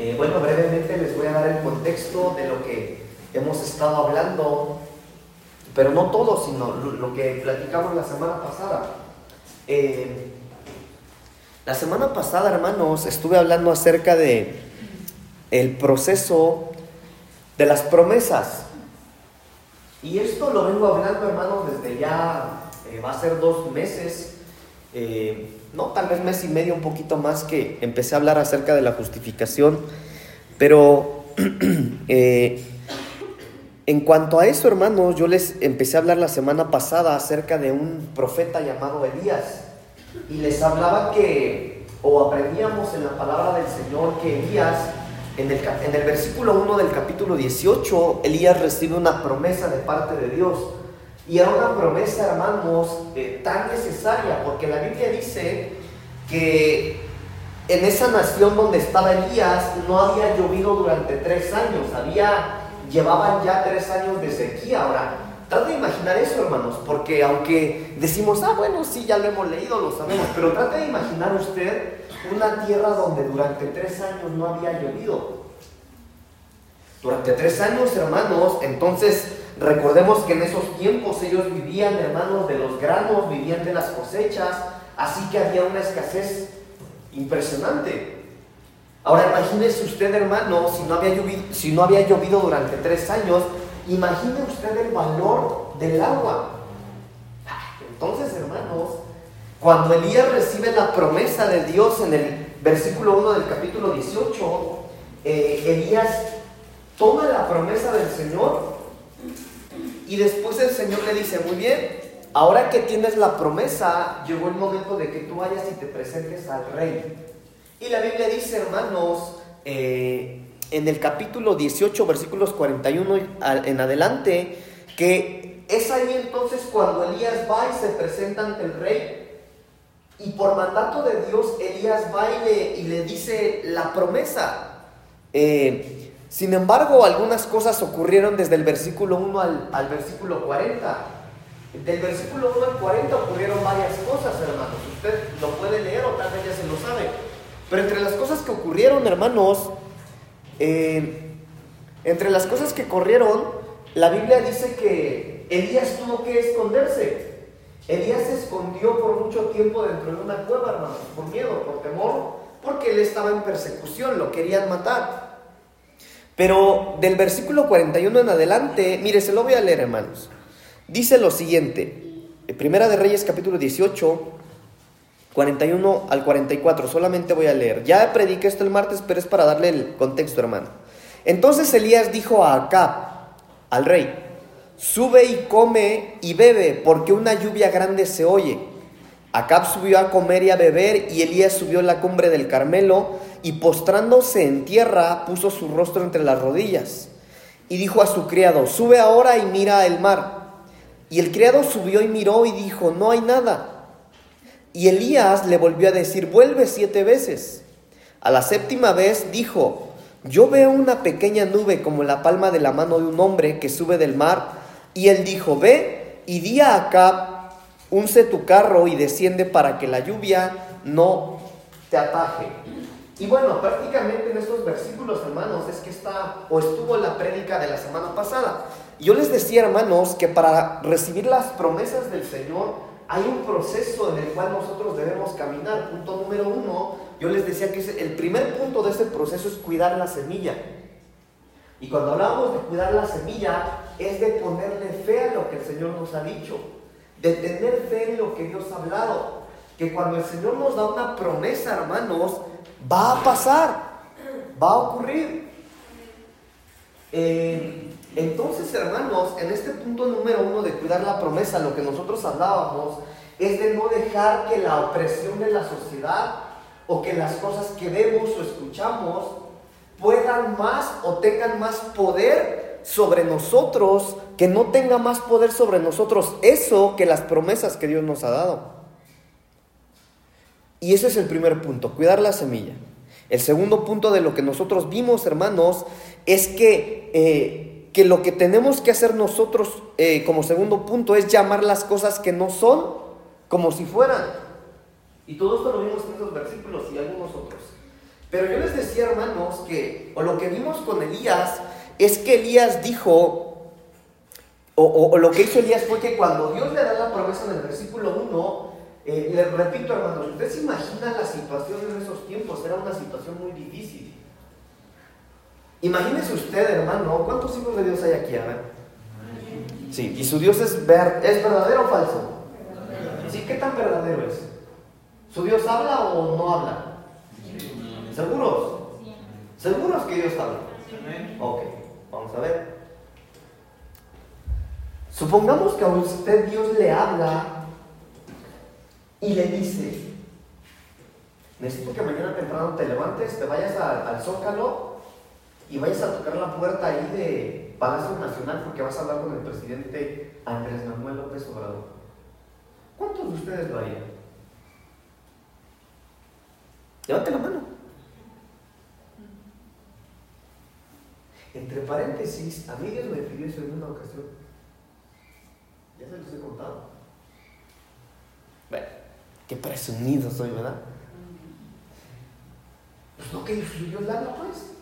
Eh, bueno, brevemente les voy a dar el contexto de lo que hemos estado hablando, pero no todo, sino lo, que platicamos la semana pasada. Eh, la semana pasada, hermanos, estuve hablando acerca de el proceso de las promesas. Y esto lo vengo hablando, hermanos, desde ya, eh, va a ser dos meses, no, tal vez mes y medio, un poquito más que empecé a hablar acerca de la justificación. Pero eh, en cuanto a eso, hermanos, yo les empecé a hablar la semana pasada acerca de un profeta llamado Elías. Y les hablaba que, o aprendíamos en la palabra del Señor, que Elías en el, versículo 1 del capítulo 18, Elías recibe una promesa de parte de Dios. Y era una promesa, hermanos, eh, tan necesaria, porque la Biblia dice que en esa nación donde estaba Elías no había llovido durante tres años, había, llevaban ya tres años de sequía. Ahora, trata de imaginar eso, hermanos, porque aunque decimos, ah, bueno, sí, ya lo hemos leído, lo sabemos, pero trate de imaginar usted una tierra donde durante tres años no había llovido. Durante tres años, hermanos, entonces recordemos que en esos tiempos ellos vivían, hermanos, de los granos, vivían de las cosechas, así que había una escasez impresionante. Ahora imagínese usted, hermano, si no había llovido, si no había llovido durante tres años, imagine usted el valor del agua. Entonces, hermanos, cuando Elías recibe la promesa de Dios en el versículo 1 del capítulo 18, eh, Elías toma la promesa del Señor y después el Señor le dice, muy bien, ahora que tienes la promesa, llegó el momento de que tú vayas y te presentes al rey. Y la Biblia dice, hermanos, eh, en el capítulo 18, versículos 41 en adelante, que es ahí entonces cuando Elías va y se presenta ante el rey y por mandato de Dios, Elías va y le, dice la promesa. Eh, sin embargo, algunas cosas ocurrieron desde el versículo 1 al, versículo 40. Del versículo 1 al 40 ocurrieron varias cosas, hermanos. Usted lo puede leer o tal vez ya se lo sabe. Pero entre las cosas que ocurrieron, hermanos, eh, entre las cosas que ocurrieron, la Biblia dice que Elías tuvo que esconderse. Elías se escondió por mucho tiempo dentro de una cueva, hermanos, por miedo, por temor, porque él estaba en persecución, lo querían matar. Pero del versículo 41 en adelante, mire, se lo voy a leer, hermanos. Dice lo siguiente, Primera de Reyes capítulo 18, 41 al 44, solamente voy a leer. Ya prediqué esto el martes, pero es para darle el contexto, hermano. Entonces Elías dijo a Acab, al rey, Sube y come y bebe, porque una lluvia grande se oye. Acab subió a comer y a beber, y Elías subió a la cumbre del Carmelo, y postrándose en tierra, puso su rostro entre las rodillas. Y dijo a su criado, sube ahora y mira el mar. Y el criado subió y miró y dijo, no hay nada. Y Elías le volvió a decir, vuelve siete veces. A la séptima vez dijo, yo veo una pequeña nube como la palma de la mano de un hombre que sube del mar y él dijo, ve y di a Acab, unce tu carro y desciende para que la lluvia no te ataje. Y bueno, prácticamente en estos versículos, hermanos, es que está o estuvo la prédica de la semana pasada. Yo les decía, hermanos, que para recibir las promesas del Señor hay un proceso en el cual nosotros debemos caminar. Punto número uno, yo les decía que el primer punto de ese proceso es cuidar la semilla. Y cuando hablamos de cuidar la semilla, es de ponerle fe a lo que el Señor nos ha dicho, de tener fe en lo que Dios ha hablado. Que cuando el Señor nos da una promesa, hermanos, va a pasar, va a ocurrir. Eh, entonces, hermanos, en este punto número uno de cuidar la promesa, lo que nosotros hablábamos es de no dejar que la opresión de la sociedad o que las cosas que vemos o escuchamos puedan más o tengan más poder sobre nosotros, que no tenga más poder sobre nosotros eso que las promesas que Dios nos ha dado. Y ese es el primer punto, cuidar la semilla. El segundo punto de lo que nosotros vimos, hermanos, es que, eh, que lo que tenemos que hacer nosotros eh, como segundo punto es llamar las cosas que no son como si fueran. Y todo esto lo vimos en estos versículos y algunos otros. Pero yo les decía, hermanos, que, o lo que vimos con Elías, es que Elías dijo, o, lo que hizo Elías fue que cuando Dios le da la promesa en el versículo 1, eh, le repito, hermanos, ustedes se imaginan la situación en esos tiempos, era una situación muy difícil. Imagínese usted, hermano, ¿cuántos hijos de Dios hay aquí? A ver. Sí, y su Dios es, ver, ¿es verdadero o falso? Sí, ¿qué tan verdadero es? ¿Su Dios habla o no habla? ¿Seguros? ¿Seguros que Dios habla? Ok, vamos a ver. Supongamos que a usted Dios le habla y le dice, necesito que mañana temprano te levantes, te vayas al zócalo y vayas a tocar la puerta ahí de Palacio Nacional porque vas a hablar con el presidente Andrés Manuel López Obrador. ¿Cuántos de ustedes lo harían? Levante la mano. Entre paréntesis, a mí Dios me pidió eso en una ocasión. Ya se los he contado. Bueno, qué presumido soy, ¿verdad? Pues no que Dios la pues.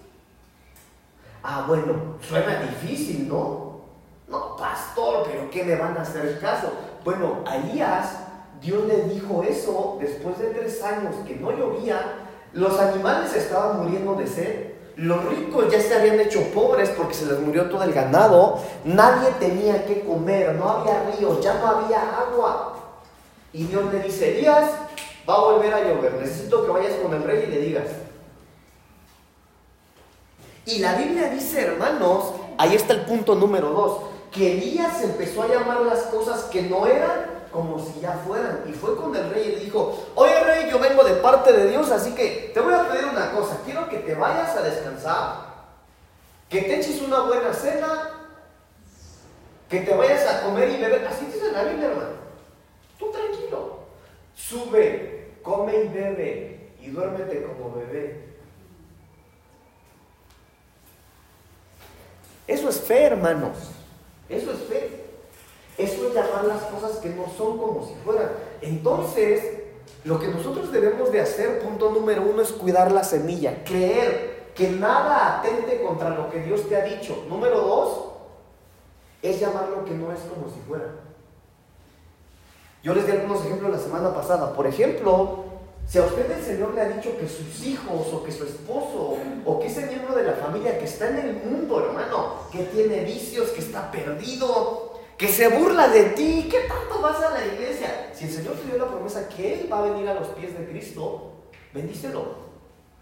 Ah, bueno, suena difícil, ¿no? No, pastor, pero ¿qué me van a hacer caso? Bueno, a Elías, Dios le dijo eso después de tres años que no llovía, los animales estaban muriendo de sed, los ricos ya se habían hecho pobres porque se les murió todo el ganado, nadie tenía que comer, no había ríos, ya no había agua. Y Dios le dice, Elías, va a volver a llover, necesito que vayas con el rey y le digas, y la Biblia dice, hermanos, ahí está el punto número dos, que Elías empezó a llamar las cosas que no eran como si ya fueran. Y fue con el rey y le dijo, oye rey, yo vengo de parte de Dios, así que te voy a pedir una cosa, quiero que te vayas a descansar, que te eches una buena cena, que te vayas a comer y beber. Así dice la Biblia, hermano. Tú tranquilo. Sube, come y bebe y duérmete como bebé. Eso es fe, hermanos. Eso es fe. Eso es llamar las cosas que no son como si fueran. Entonces, lo que nosotros debemos de hacer, punto número uno, es cuidar la semilla, creer que nada atente contra lo que Dios te ha dicho. Número dos, es llamar lo que no es como si fuera. Yo les di algunos ejemplos la semana pasada. Por ejemplo, si a usted el Señor le ha dicho que sus hijos o que su esposo o que ese miembro de la familia que está en el mundo, hermano, que tiene vicios, que está perdido, que se burla de ti, ¿qué tanto vas a la iglesia? Si el Señor te dio la promesa que Él va a venir a los pies de Cristo, bendícelo.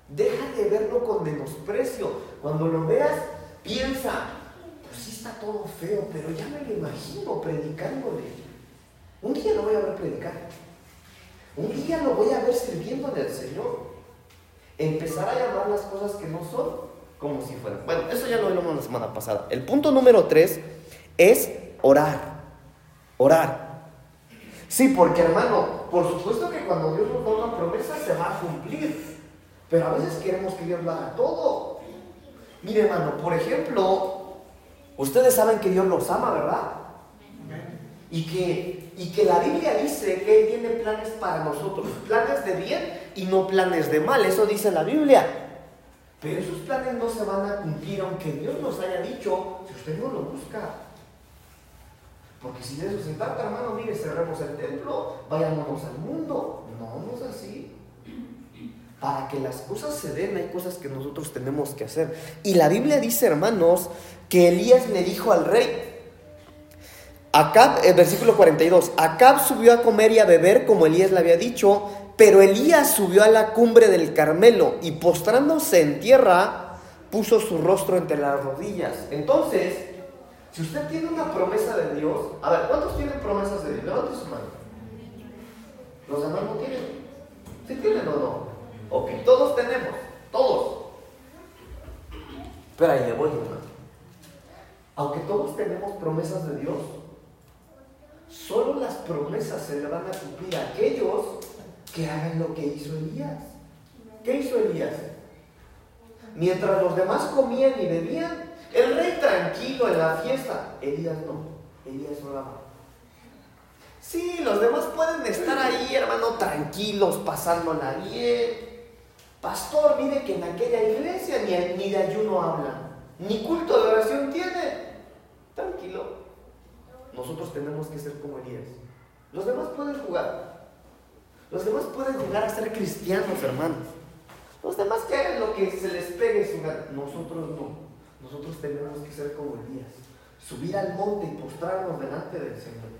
Deja de verlo con menosprecio. Cuando lo veas, piensa, pues sí está todo feo, pero ya me lo imagino predicándole. Un día lo voy a ver predicar. Un día lo voy a ver sirviendo al Señor. Empezar a llamar las cosas que no son como si fueran. Bueno, eso ya lo vimos la semana pasada. El punto número tres es orar. Orar. Sí, porque hermano, por supuesto que cuando Dios nos da una promesa se va a cumplir. Pero a veces queremos que Dios lo haga todo. Mire hermano, por ejemplo, ustedes saben que Dios los ama, ¿verdad? Y que y que la Biblia dice que Él tiene planes para nosotros, planes de bien y no planes de mal, eso dice la Biblia. Pero esos planes no se van a cumplir aunque Dios nos haya dicho si usted no lo busca. Porque si de eso se trata, hermano, mire, cerremos el templo, vayámonos al mundo. No, no es así. Para que las cosas se den, hay cosas que nosotros tenemos que hacer. Y la Biblia dice, hermanos, que Elías le dijo al rey, Acab, el eh, versículo 42, Acab subió a comer y a beber como Elías le había dicho, pero Elías subió a la cumbre del Carmelo y postrándose en tierra, puso su rostro entre las rodillas. Entonces, si usted tiene una promesa de Dios, a ver, ¿cuántos tienen promesas de Dios? Levante su mano. ¿Los demás no tienen? ¿Sí tienen o no? Ok, todos tenemos, todos. Pero ahí le voy, hermano. Aunque todos tenemos promesas de Dios, Solo las promesas se le van a cumplir a aquellos que hagan lo que hizo Elías. ¿Qué hizo Elías? Mientras los demás comían y bebían, el rey tranquilo en la fiesta, Elías no, Elías oraba. Sí, los demás pueden estar ahí, hermano, tranquilos, pasándola bien, Pastor, mire que en aquella iglesia ni, ni de ayuno habla, ni culto de oración tiene. Tranquilo. Nosotros tenemos que ser como Elías. Los demás pueden jugar. Los demás pueden jugar a ser cristianos, hermanos. Los demás que hagan lo que se les pegue su gana. Nosotros no. Nosotros tenemos que ser como Elías. Subir al monte y postrarnos delante del Señor.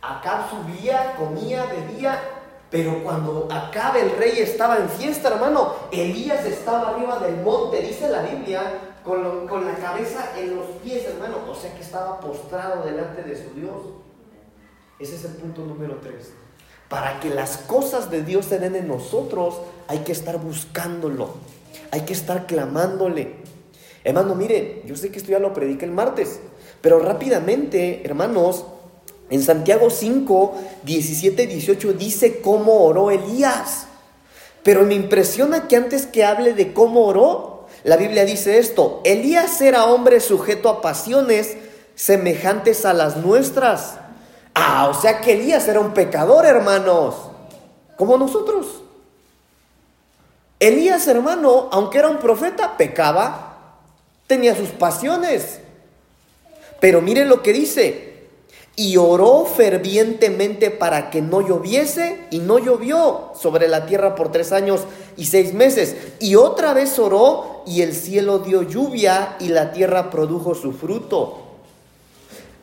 Acá subía, comía, bebía, pero cuando Acabe el rey estaba en fiesta, hermano, Elías estaba arriba del monte, dice la Biblia, con, con, la cabeza en los pies, hermano. O sea que estaba postrado delante de su Dios. Ese es el punto número tres. Para que las cosas de Dios se den en nosotros, hay que estar buscándolo. Hay que estar clamándole. Hermano, mire, yo sé que esto ya lo prediqué el martes, pero rápidamente, hermanos, en Santiago 5, 17, 18 dice cómo oró Elías. Pero me impresiona que antes que hable de cómo oró, la Biblia dice esto, Elías era hombre sujeto a pasiones semejantes a las nuestras. Ah, o sea que Elías era un pecador, hermanos, como nosotros. Elías, hermano, aunque era un profeta, pecaba, tenía sus pasiones. Pero miren lo que dice, y oró fervientemente para que no lloviese y no llovió sobre la tierra por tres años y seis meses. Y otra vez oró y el cielo dio lluvia y la tierra produjo su fruto.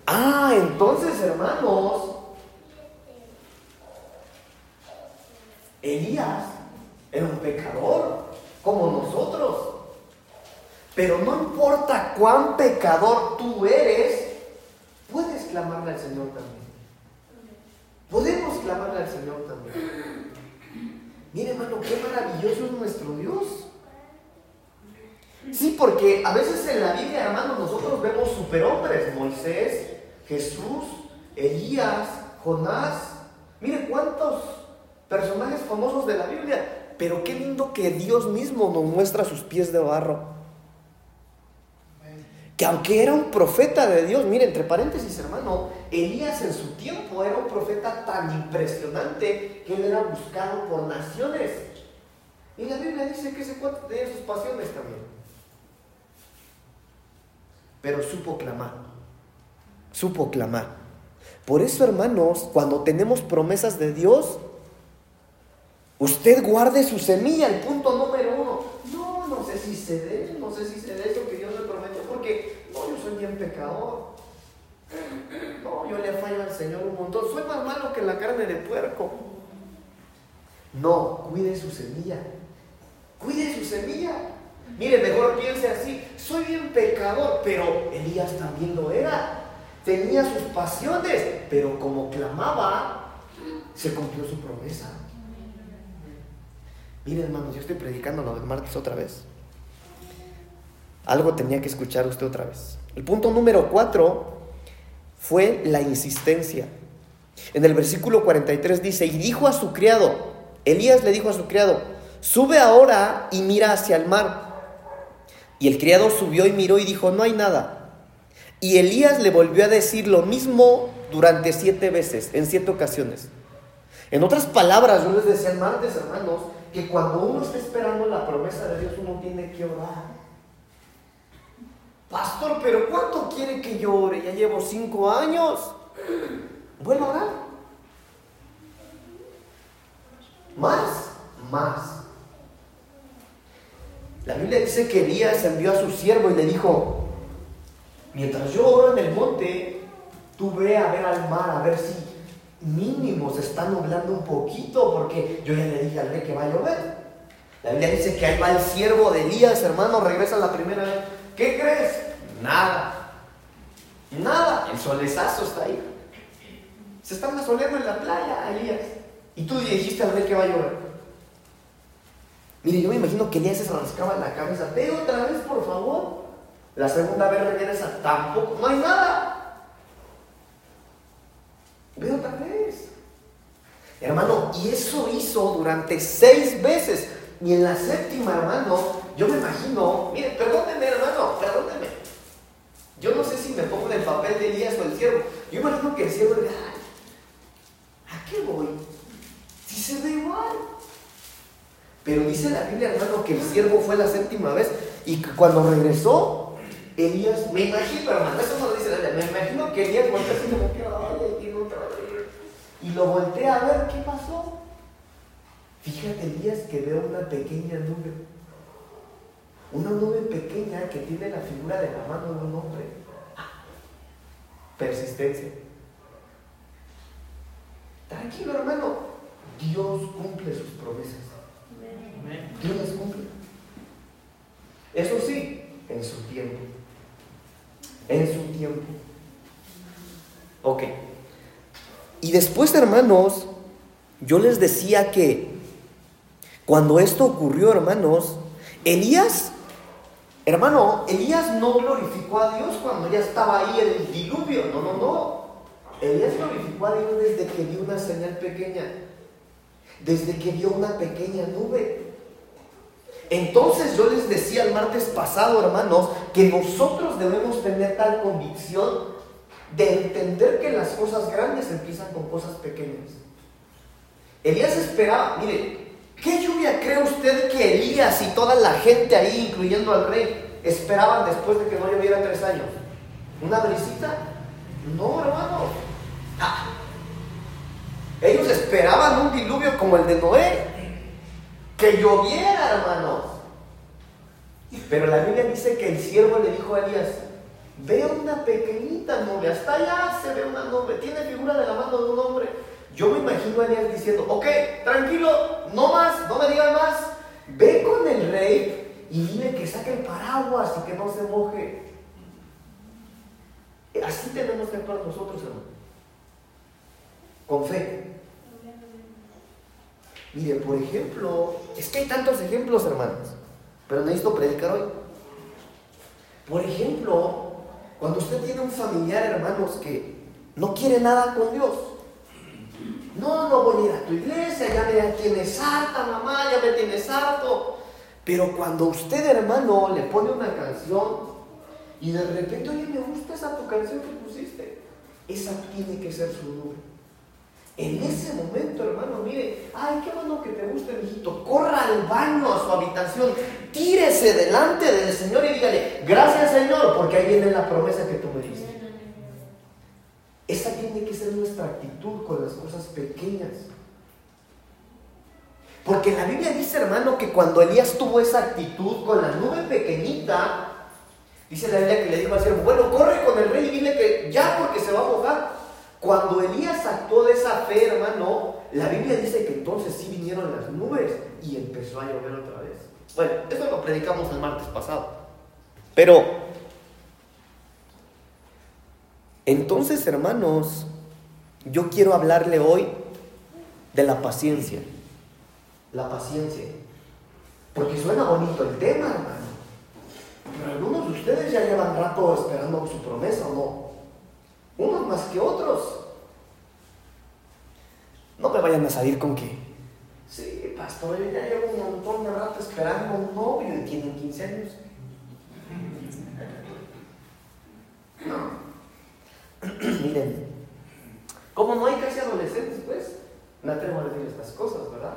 Ah, entonces hermanos, Elías era un pecador como nosotros. Pero no importa cuán pecador tú eres, puedes clamarle al Señor también. Podemos clamarle al Señor también. Mire, hermano, qué maravilloso es nuestro Dios. Sí, porque a veces en la Biblia, hermano, nosotros vemos superhombres. Moisés, Jesús, Elías, Jonás. Mire cuántos personajes famosos de la Biblia. Pero qué lindo que Dios mismo nos muestra sus pies de barro que aunque era un profeta de Dios, mire, entre paréntesis, hermano, Elías en su tiempo era un profeta tan impresionante que él era buscado por naciones. Y la Biblia dice que ese cuate tenía sus pasiones también. Pero supo clamar, supo clamar. Por eso, hermanos, cuando tenemos promesas de Dios, usted guarde su semilla, el punto número uno. No, no sé si se dé, no sé si se dé eso que Dios me prometió no, yo soy bien pecador. No, yo le fallo al Señor un montón. Soy más malo que la carne de puerco. No, cuide su semilla. Cuide su semilla. Mire, mejor piense así. Soy bien pecador, pero Elías también lo era. Tenía sus pasiones, pero como clamaba, se cumplió su promesa. Mire, hermanos, yo estoy predicando lo del martes otra vez. Algo tenía que escuchar usted otra vez. El punto número cuatro fue la insistencia. En el versículo 43 dice, y dijo a su criado, Elías le dijo a su criado, sube ahora y mira hacia el mar. Y el criado subió y miró y dijo, no hay nada. Y Elías le volvió a decir lo mismo durante siete veces, en siete ocasiones. En otras palabras, yo les decía martes, hermanos, que cuando uno está esperando la promesa de Dios, uno tiene que orar. Pastor, pero ¿cuánto quiere que llore? Ya llevo cinco años. Bueno, orar. Más, más. La Biblia dice que Elías envió a su siervo y le dijo, mientras yo oro en el monte, tú ve a ver al mar, a ver si mínimo se está nublando un poquito, porque yo ya le dije al rey que va a llover. La Biblia dice que ahí va el siervo de Elías, hermano, regresa la primera vez. ¿Qué crees? Nada. Nada. El solezazo está ahí. Se están asoleando en la playa, Elías. Y tú dijiste al rey que va a llover. Mire, yo me imagino que Elías se rascaba la cabeza. Ve otra vez, por favor. La segunda vez regresa. Tampoco. No hay nada. Ve otra vez. Hermano, y eso hizo durante seis veces. Y en la séptima, hermano, yo me imagino, mire, perdóneme, hermano, perdóneme. Yo no sé si me pongo en el papel de Elías o el siervo. Yo imagino que el siervo dice, ¿a qué voy? Si se ve igual. Pero dice la Biblia, hermano, que el siervo fue la séptima vez y que cuando regresó, Elías, me imagino, hermano, eso no lo dice la me imagino que Elías volteó así como que. Y lo voltea a ver, ¿qué pasó? Fíjate, Elías, que veo una pequeña nube. Una nube pequeña que tiene la figura de la mano de un hombre. Persistencia. Tranquilo, hermano. Dios cumple sus promesas. Dios las cumple. Eso sí, en su tiempo. En su tiempo. Ok. Y después, hermanos, yo les decía que cuando esto ocurrió, hermanos, Elías, hermano, Elías no glorificó a Dios cuando ya estaba ahí el diluvio. No, no, no. Elías glorificó a Dios desde que vio una señal pequeña desde que vio una pequeña nube. Entonces yo les decía el martes pasado, hermanos, que nosotros debemos tener tal convicción de entender que las cosas grandes empiezan con cosas pequeñas. Elías esperaba, mire, ¿qué lluvia cree usted que Elías y toda la gente ahí, incluyendo al rey, esperaban después de que no lloviera tres años? ¿Una brisita? No, hermano. Ah, ellos esperaban un diluvio como el de Noé, que lloviera, hermanos. Pero la Biblia dice que el siervo le dijo a Elías, ve una pequeñita nube, hasta allá se ve una nube, tiene figura de la mano de un hombre. Yo me imagino a Elías diciendo, ok, tranquilo, no más, no me digan más, ve con el rey y dile que saque el paraguas y que no se moje. Así tenemos que actuar nosotros, hermanos con fe. Mire, por ejemplo, es que hay tantos ejemplos, hermanos, pero necesito predicar hoy. Por ejemplo, cuando usted tiene un familiar, hermanos, que no quiere nada con Dios. No, no voy a ir a tu iglesia, ya me tienes harta, mamá, ya me tienes harto. Pero cuando usted, hermano, le pone una canción y de repente, oye, me gusta esa tu canción que pusiste, esa tiene que ser su nube. En ese momento, hermano, mire, ay, qué bueno que te guste, hijito. Corra al baño, a su habitación, tírese delante del Señor y dígale, gracias Señor, porque ahí viene la promesa que tú me diste. Esa actitud con las cosas pequeñas. Porque la Biblia dice, hermano, que cuando Elías tuvo esa actitud con la nube pequeñita, dice la Biblia que le dijo al siervo, bueno, corre con el rey y dile que ya porque se va a mojar. Cuando Elías actuó de esa fe, hermano, la Biblia dice que entonces sí vinieron las nubes y empezó a llover otra vez. Bueno, eso lo predicamos el martes pasado. Pero, entonces, hermanos, yo quiero hablarle hoy de la paciencia. La paciencia. Porque suena bonito el tema, hermano. Pero algunos de ustedes ya llevan rato esperando su promesa, ¿o no? unos más que otros. No me vayan a salir con que, sí, pastor, yo ya llevo un montón de rato esperando un novio y tienen 15 años. No. Miren, como no hay casi adolescentes, pues, me atrevo a decir estas cosas, ¿verdad?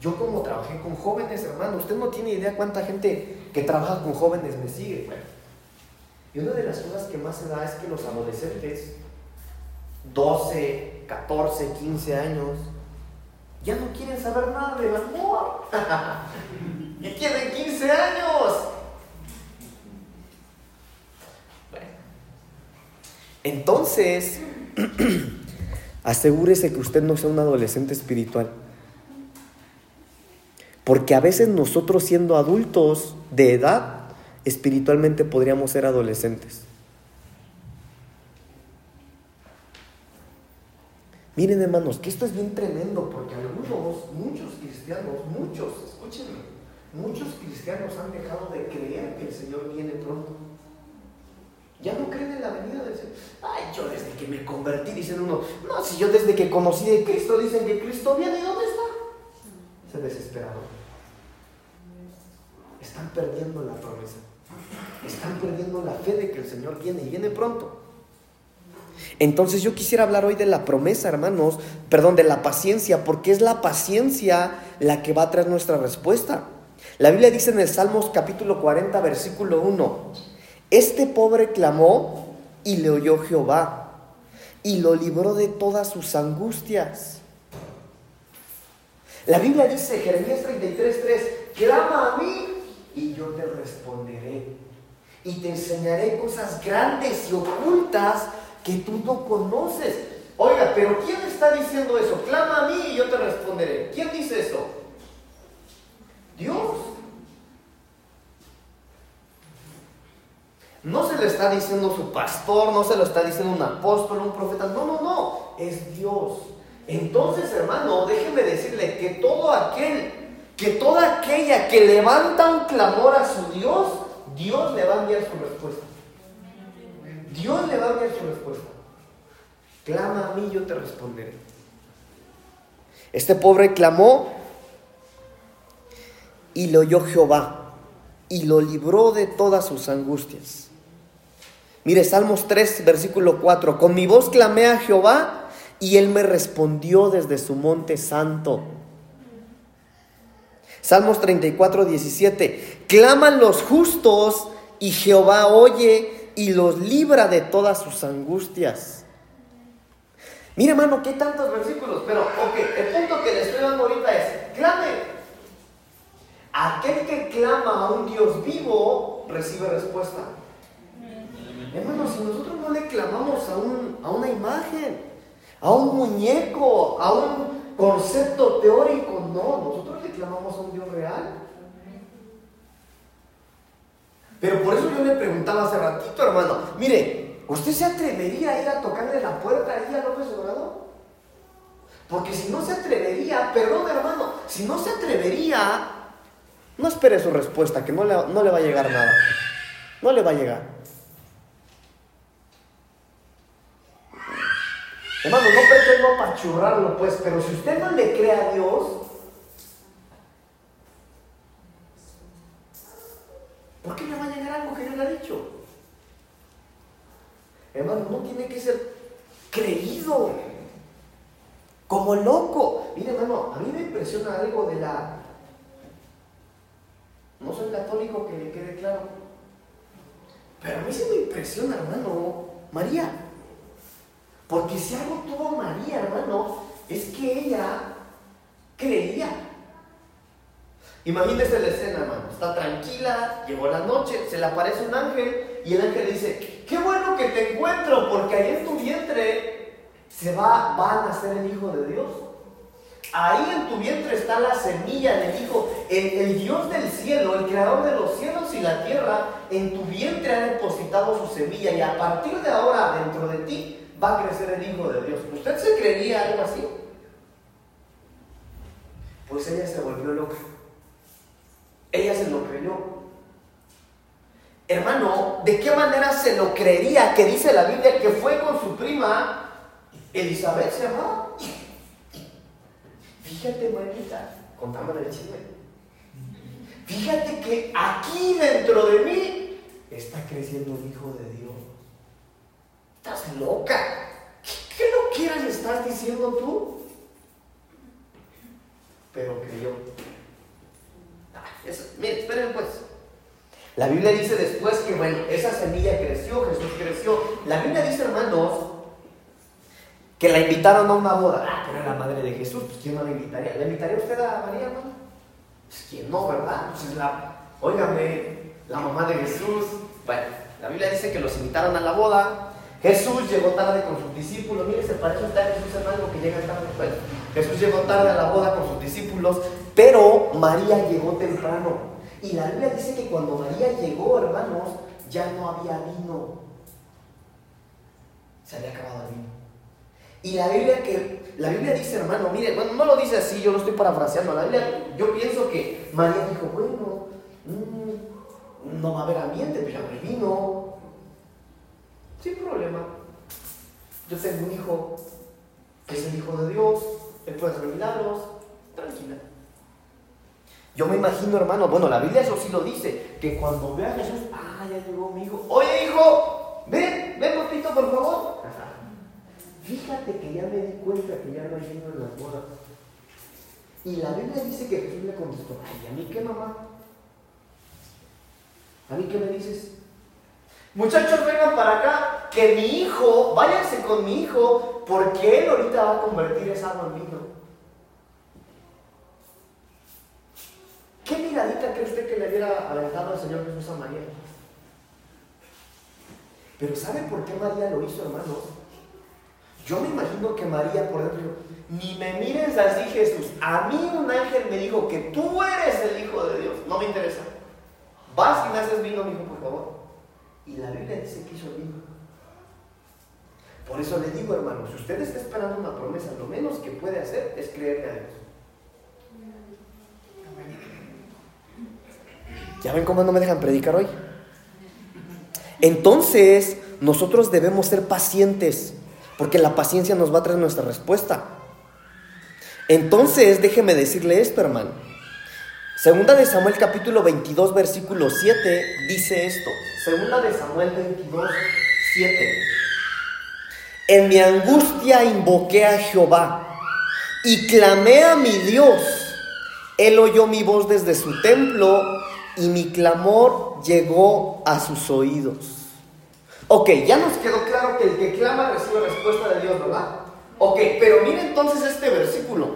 Yo como trabajé con jóvenes, hermano, usted no tiene idea cuánta gente que trabaja con jóvenes me sigue. Bueno, y una de las cosas que más se da es que los adolescentes, 12, 14, 15 años, ya no quieren saber nada del amor. y tienen 15 años. Bueno. Entonces, asegúrese que usted no sea un adolescente espiritual. Porque a veces nosotros siendo adultos de edad, espiritualmente podríamos ser adolescentes. Miren hermanos, que esto es bien tremendo porque algunos, muchos cristianos, muchos, escúchenme, muchos cristianos han dejado de creer que el Señor viene pronto. Ya no creen en la venida del Señor. Ay, yo desde que me convertí, dicen uno, no, si yo desde que conocí de Cristo, dicen que Cristo viene, ¿dónde está? Se desesperaron. Están perdiendo la promesa. Están perdiendo la fe de que el Señor viene y viene pronto. Entonces yo quisiera hablar hoy de la promesa, hermanos, perdón, de la paciencia, porque es la paciencia la que va a traer nuestra respuesta. La Biblia dice en el Salmos capítulo 40, versículo 1, este pobre clamó y le oyó Jehová y lo libró de todas sus angustias. La Biblia dice, Jeremías 33, 3, clama a mí y yo te responderé y te enseñaré cosas grandes y ocultas que tú no conoces. Oiga, pero ¿quién está diciendo eso? Clama a mí y yo te responderé. ¿Quién dice eso? Dios. No se le está diciendo su pastor, no se lo está diciendo un apóstol, un profeta. No, no, no. Es Dios. Entonces, hermano, déjeme decirle que todo aquel, que toda aquella que levanta un clamor a su Dios, Dios le va a enviar su respuesta. Dios le va a enviar su respuesta. Clama a mí, yo te responderé. Este pobre clamó y le oyó Jehová y lo libró de todas sus angustias. Mire, Salmos 3, versículo 4. Con mi voz clamé a Jehová y él me respondió desde su monte santo. Salmos 34, 17. Claman los justos y Jehová oye y los libra de todas sus angustias. Mire, hermano, qué tantos versículos, pero ok, el punto que le estoy dando ahorita es, clame. Aquel que clama a un Dios vivo recibe respuesta. Hermano, si nosotros no le clamamos a, un, a una imagen, a un muñeco, a un concepto teórico, no, nosotros le clamamos a un Dios real. Pero por eso yo le preguntaba hace ratito, hermano, mire, ¿usted se atrevería a ir a tocarle la puerta ahí a López Obrador? Porque si no se atrevería, perdón hermano, si no se atrevería, no espere su respuesta, que no le, no le va a llegar nada. No le va a llegar. Hermano, no pretendo apachurrarlo, pues, pero si usted no le cree a Dios, ¿por qué le va a llegar algo que yo le he dicho? Hermano, no tiene que ser creído como loco. Mire, hermano, a mí me impresiona algo de la... No soy católico, que le quede claro. Pero a mí sí me impresiona, hermano, María. Porque si algo tuvo María, hermano, es que ella creía. Imagínese la escena, hermano. Está tranquila, llegó la noche, se le aparece un ángel y el ángel le dice, qué bueno que te encuentro porque ahí en tu vientre se va, va a nacer el Hijo de Dios. Ahí en tu vientre está la semilla del Hijo. El, Dios del cielo, el creador de los cielos y la tierra, en tu vientre ha depositado su semilla y a partir de ahora dentro de ti va a crecer el Hijo de Dios. ¿Usted se creería algo así? Pues ella se volvió loca. Ella se lo creyó. Hermano, ¿de qué manera se lo creería que dice la Biblia que fue con su prima Elizabeth se llamaba? Fíjate, manita, contame el chisme. Fíjate que aquí dentro de mí está creciendo un hijo de Dios. Estás loca. ¿Qué, qué lo quieras estás diciendo tú? Pero creyó. Ah, mire, esperen pues. La Biblia dice después que, bueno, esa semilla creció, Jesús creció. La Biblia dice, hermanos, que la invitaron a una boda. Ah, pero era la madre de Jesús, pues ¿quién no la invitaría? ¿Le invitaría usted a María, hermano? Pues quién no, ¿verdad? Pues es la, óigame, la mamá de Jesús. Bueno, la Biblia dice que los invitaron a la boda. Jesús llegó tarde con sus discípulos. Mire, se parece usted a Jesús, hermano, que llega tarde. Bueno, Jesús llegó tarde a la boda con sus discípulos, pero María llegó temprano. Y la Biblia dice que cuando María llegó, hermanos, ya no había vino. Se había acabado el vino. Y la Biblia que la Biblia dice, hermano, mire, no lo dice así, yo lo estoy parafraseando. La Biblia, yo pienso que María dijo, bueno, mmm, no va a haber ambiente, pero ya no vino. Sin problema. Yo tengo un hijo que es el hijo de Dios, él puede hacer milagros, tranquila. Yo me imagino, hermano, bueno, la Biblia eso sí lo dice, que cuando ve a Jesús, ah, ya llegó mi hijo. Oye, hijo, ven, ven, papito, por favor. fíjate que ya me di cuenta que ya no hay vino en las bodas. Y la Biblia dice que Jesús le contestó, ay, ¿a mí qué mamá? ¿A mí qué me dices? Muchachos, vengan para acá, que mi hijo, váyanse con mi hijo, porque él ahorita va a convertir esa agua en vino. ¿Qué miradita cree usted que le hubiera aventado al Señor Jesús a María? Pero ¿sabe por qué María lo hizo, hermanos? Yo me imagino que María, por ejemplo, ni me mires así, Jesús. A mí un ángel me dijo que tú eres el Hijo de Dios. No me interesa. Vas y me haces vino, hijo, por favor. Y la Biblia dice que hizo vino. Por eso le digo, hermano, si usted está esperando una promesa, lo menos que puede hacer es creerle a Dios. ¿Ya ven cómo no me dejan predicar hoy? Entonces, nosotros debemos ser pacientes, porque la paciencia nos va a traer nuestra respuesta. Entonces, déjeme decirle esto, hermano. Segunda de Samuel capítulo 22, versículo 7 dice esto. Segunda de Samuel 22, 7. En mi angustia invoqué a Jehová y clamé a mi Dios. Él oyó mi voz desde su templo y mi clamor llegó a sus oídos. Ok, ya nos quedó claro que el que clama recibe respuesta de Dios, ¿verdad? Ok, pero mire entonces este versículo,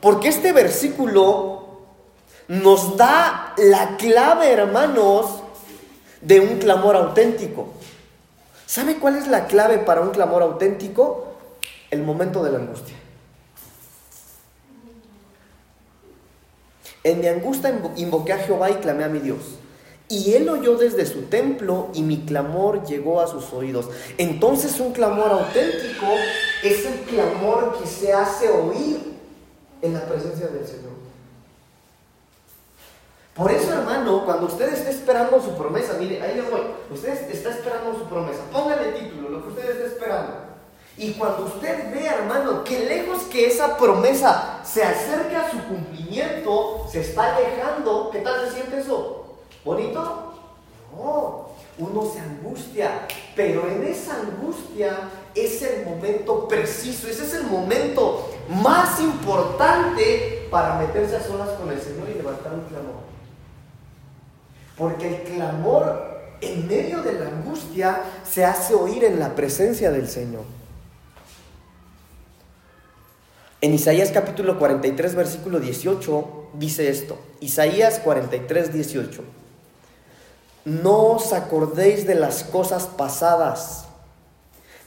porque este versículo nos da la clave, hermanos, de un clamor auténtico. ¿Sabe cuál es la clave para un clamor auténtico? El momento de la angustia. En mi angustia invoqué a Jehová y clamé a mi Dios. Y él oyó desde su templo y mi clamor llegó a sus oídos. Entonces un clamor auténtico es el clamor que se hace oír en la presencia del Señor. Por eso, hermano, cuando usted esté esperando su promesa, mire, ahí le voy, usted está esperando su promesa, póngale título, lo que usted está esperando. Y cuando usted ve, hermano, que lejos que esa promesa se acerca a su cumplimiento, se está alejando, ¿qué tal se siente eso? ¿Bonito? No, uno se angustia, pero en esa angustia es el momento preciso, ese es el momento más importante para meterse a solas con el Señor y levantar un clamor. Porque el clamor en medio de la angustia se hace oír en la presencia del Señor. En Isaías capítulo 43, versículo 18, dice esto. Isaías 43, 18. No os acordéis de las cosas pasadas,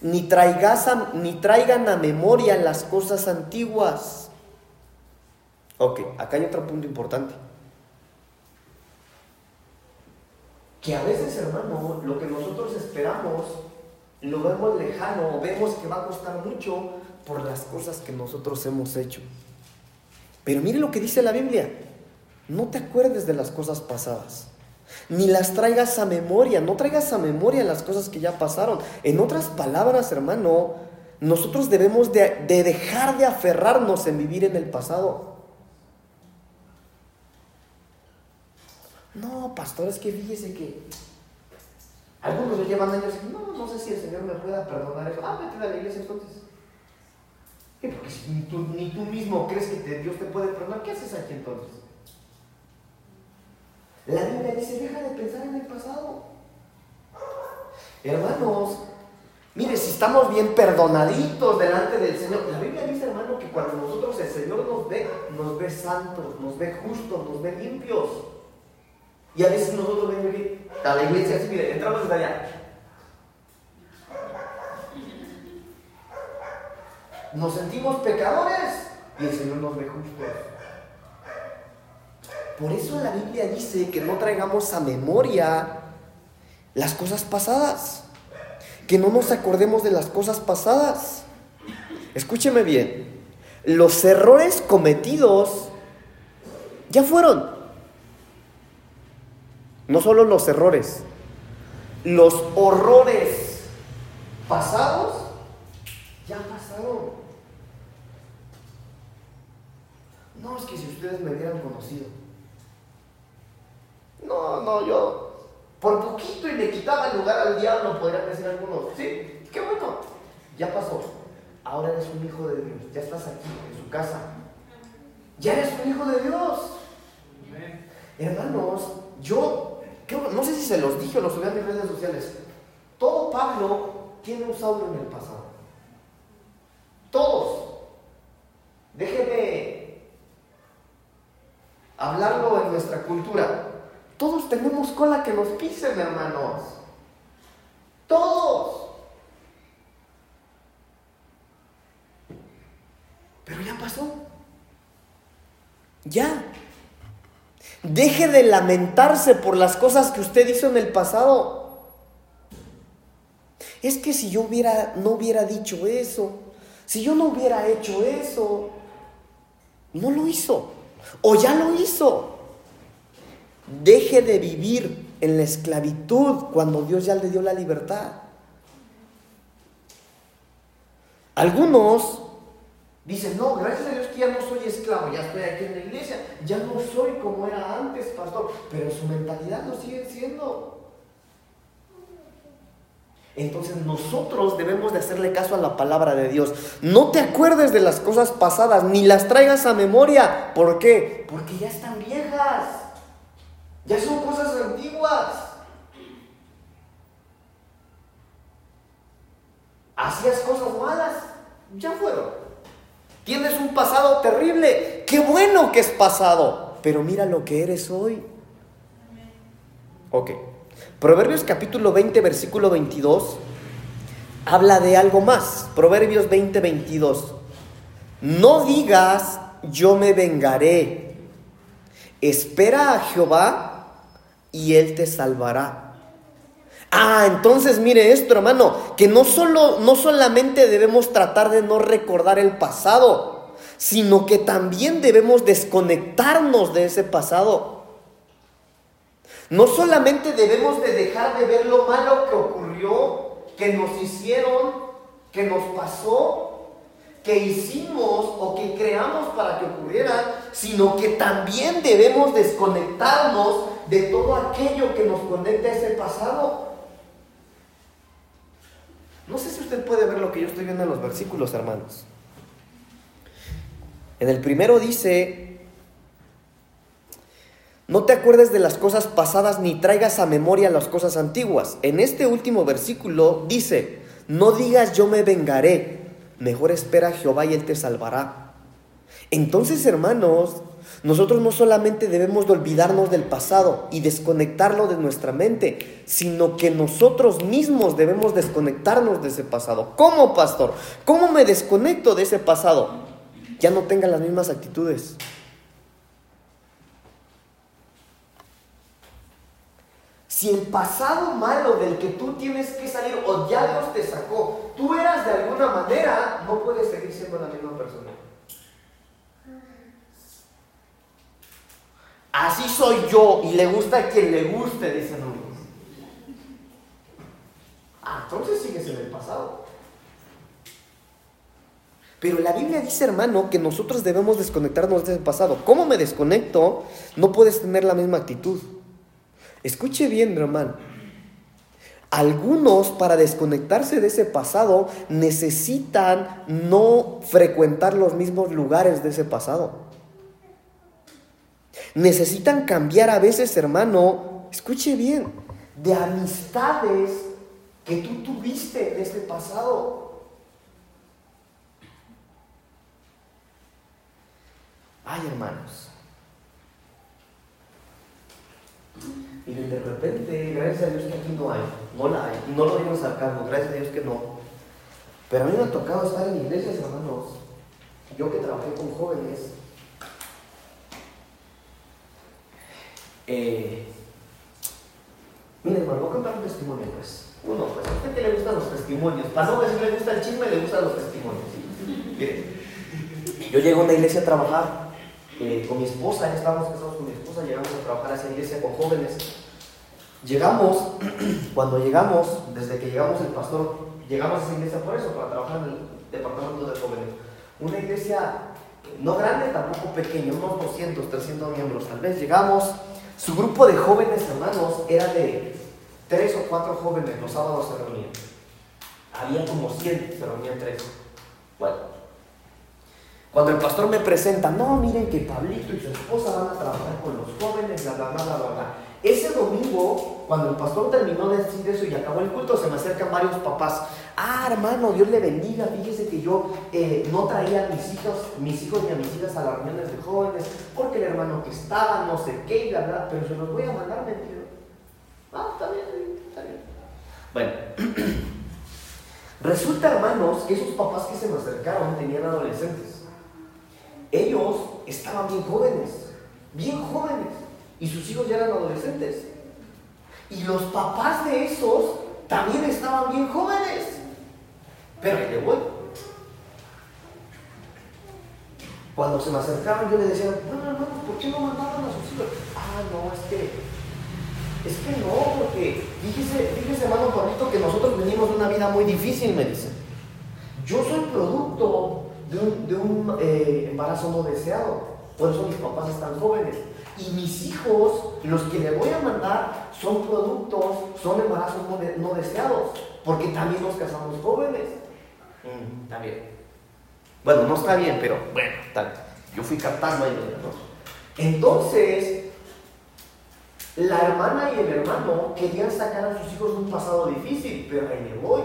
ni, traigas ni traigan a memoria las cosas antiguas. Ok, acá hay otro punto importante. Que a veces, hermano, lo que nosotros esperamos, lo vemos lejano, vemos que va a costar mucho, por las cosas que nosotros hemos hecho. Pero mire lo que dice la Biblia. No te acuerdes de las cosas pasadas. Ni las traigas a memoria. No traigas a memoria las cosas que ya pasaron. En otras palabras, hermano, nosotros debemos de, dejar de aferrarnos en vivir en el pasado. No, pastor, es que fíjese que algunos lo llevan años y no, no sé si el Señor me pueda perdonar eso. Ah, vete a la iglesia entonces. Porque si ni tú mismo crees que Dios te puede perdonar, ¿qué haces aquí entonces? La Biblia dice, deja de pensar en el pasado. Hermanos, mire, si estamos bien perdonaditos delante del Señor, la Biblia dice, hermano, que cuando nosotros el Señor nos ve, nos ve santos, nos ve justos, nos ve limpios. Y a veces nosotros venimos a la iglesia así, mire, entramos desde allá. nos sentimos pecadores y el Señor nos ve. Por eso la Biblia dice que no traigamos a memoria las cosas pasadas, que no nos acordemos de las cosas pasadas. Escúcheme bien, los errores cometidos ya fueron. No solo los errores, los horrores pasados ya pasaron. No, es que si ustedes me hubieran conocido. No, no, yo por poquito y le quitaba el lugar al diablo, podrían decir algunos. Sí, qué bueno, ya pasó. ahora eres un hijo de Dios, ya estás aquí, en su casa. Ya eres un hijo de Dios. Hermanos, yo no sé si se los dije o los subí a mis redes sociales. Todo Pablo tiene un Saulo en el pasado. Todos. Déjenme hablarlo en nuestra cultura. Todos tenemos cola que nos pisen, hermanos. Todos. Pero ya pasó. Ya. Deje de lamentarse por las cosas que usted hizo en el pasado. Es que si yo hubiera, no hubiera dicho eso, si yo no hubiera hecho eso, no lo hizo. O ya lo hizo. Deje de vivir en la esclavitud cuando Dios ya le dio la libertad. Algunos Dice, no, gracias a Dios que ya no soy esclavo, ya estoy aquí en la iglesia, ya no soy como era antes, pastor, pero su mentalidad lo sigue siendo. Entonces nosotros debemos de hacerle caso a la palabra de Dios. No te acuerdes de las cosas pasadas, ni las traigas a memoria. ¿Por qué? Porque ya están viejas. Ya son cosas antiguas. Hacías cosas malas, ya fueron. Tienes un pasado terrible. Qué bueno que es pasado. Pero mira lo que eres hoy. Ok. Proverbios capítulo 20, versículo 22. Habla de algo más. Proverbios 20, 22. No digas, yo me vengaré. Espera a Jehová y él te salvará. Ah, entonces mire esto, hermano, que no solo no solamente debemos tratar de no recordar el pasado, sino que también debemos desconectarnos de ese pasado. No solamente debemos de dejar de ver lo malo que ocurrió, que nos hicieron, que nos pasó, que hicimos o que creamos para que ocurriera, sino que también debemos desconectarnos de todo aquello que nos conecta a ese pasado. No sé si usted puede ver lo que yo estoy viendo en los versículos, hermanos. En el primero dice, no te acuerdes de las cosas pasadas ni traigas a memoria las cosas antiguas. En este último versículo dice, no digas yo me vengaré, mejor espera a Jehová y él te salvará. Entonces, hermanos, nosotros no solamente debemos de olvidarnos del pasado y desconectarlo de nuestra mente, sino que nosotros mismos debemos desconectarnos de ese pasado. ¿Cómo, pastor? ¿Cómo me desconecto de ese pasado? Ya no tenga las mismas actitudes. Si el pasado malo del que tú tienes que salir o ya Dios te sacó, tú eras de alguna manera, no puedes seguir siendo la misma persona. Así soy yo y le gusta a quien le guste, dicen unos. Ah, entonces sigues en el pasado. Pero la Biblia dice, hermano, que nosotros debemos desconectarnos de ese pasado. ¿Cómo me desconecto? No puedes tener la misma actitud. Escuche bien, hermano. Algunos para desconectarse de ese pasado necesitan no frecuentar los mismos lugares de ese pasado. Necesitan cambiar a veces, hermano, escuche bien, de amistades que tú tuviste en este pasado. Ay, hermanos. Y de repente, gracias a Dios que aquí no hay, no la hay, no lo digo sacando, gracias a Dios que no. Pero a mí me ha tocado estar en iglesias, hermanos. Yo que trabajé con jóvenes, Eh, mire, hermano, voy a contar un testimonio, pues. Uno, pues, a que le gustan los testimonios. Para no decir le gusta el chisme, le gustan los testimonios. Mire, yo llego a una iglesia a trabajar eh, con mi esposa, ya estábamos casados con mi esposa, llegamos a trabajar a esa iglesia con jóvenes. Llegamos, cuando llegamos, desde que llegamos el pastor, llegamos a esa iglesia por eso, para trabajar en el departamento de jóvenes. Una iglesia no grande, tampoco pequeña, unos 200, 300 miembros tal vez. Llegamos, su grupo de jóvenes hermanos era de tres o cuatro jóvenes, los sábados se reunían. Había como 100, se reunían tres. Bueno, cuando el pastor me presenta, no, miren que Pablito y su esposa van a trabajar con los jóvenes, bla, bla, bla, bla, bla. Ese domingo, cuando el pastor terminó de decir eso y acabó el culto, se me acercan varios papás. Ah, hermano, Dios le bendiga. Fíjese que yo eh, no traía a mis hijos, mis hijos ni a mis hijas a las reuniones de jóvenes, porque el hermano que estaba, no sé qué, y bla, bla, pero se los voy a mandar, me Ah, está bien, está bien. Bueno, resulta, hermanos, que esos papás que se me acercaron tenían adolescentes. Ellos estaban bien jóvenes, bien jóvenes, y sus hijos ya eran adolescentes. Y los papás de esos también estaban bien jóvenes. Pero ahí le voy. Cuando se me acercaban, yo le decía, bueno, hermanos, ¿por qué no mandaban a sus hijos? Ah, no, es que es que no, porque fíjese, fíjese hermano Pablito que nosotros venimos de una vida muy difícil, me dice. Yo soy producto de un, eh, embarazo no deseado, por eso mis papás están jóvenes. Y mis hijos, los que le voy a mandar, son productos, son embarazos no, deseados, porque también nos casamos jóvenes. Mm, está bien. Bueno, no está bien, pero bueno, está Yo fui captando ahí, ¿no? Entonces, la hermana y el hermano querían sacar a sus hijos de un pasado difícil, pero ahí me voy.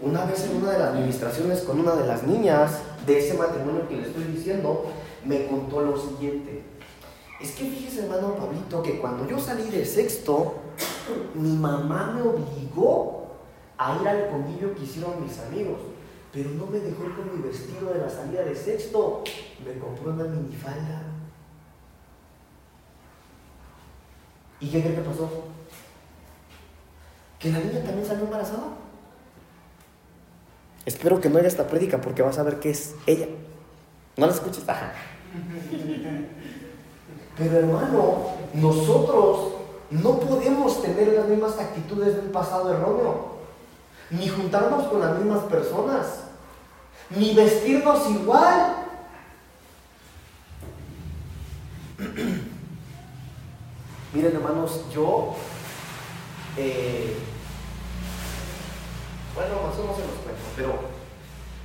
Una vez en una de las administraciones con una de las niñas de ese matrimonio que le estoy diciendo, me contó lo siguiente. Es que fíjese, hermano Pablito, que cuando yo salí de sexto, mi mamá me obligó a ir al convivio que hicieron mis amigos, pero no me dejó con mi vestido de la salida de sexto, me compró una minifalda. ¿Y qué cree que pasó? Que la niña también salió embarazada. Espero que no haya esta prédica porque vas a ver que es ella. ¿No la escuches? Pero hermano, nosotros no podemos tener las mismas actitudes del pasado erróneo, ni juntarnos con las mismas personas, ni vestirnos igual. Miren hermanos, yo, eh, bueno, más o menos se los cuento, pero...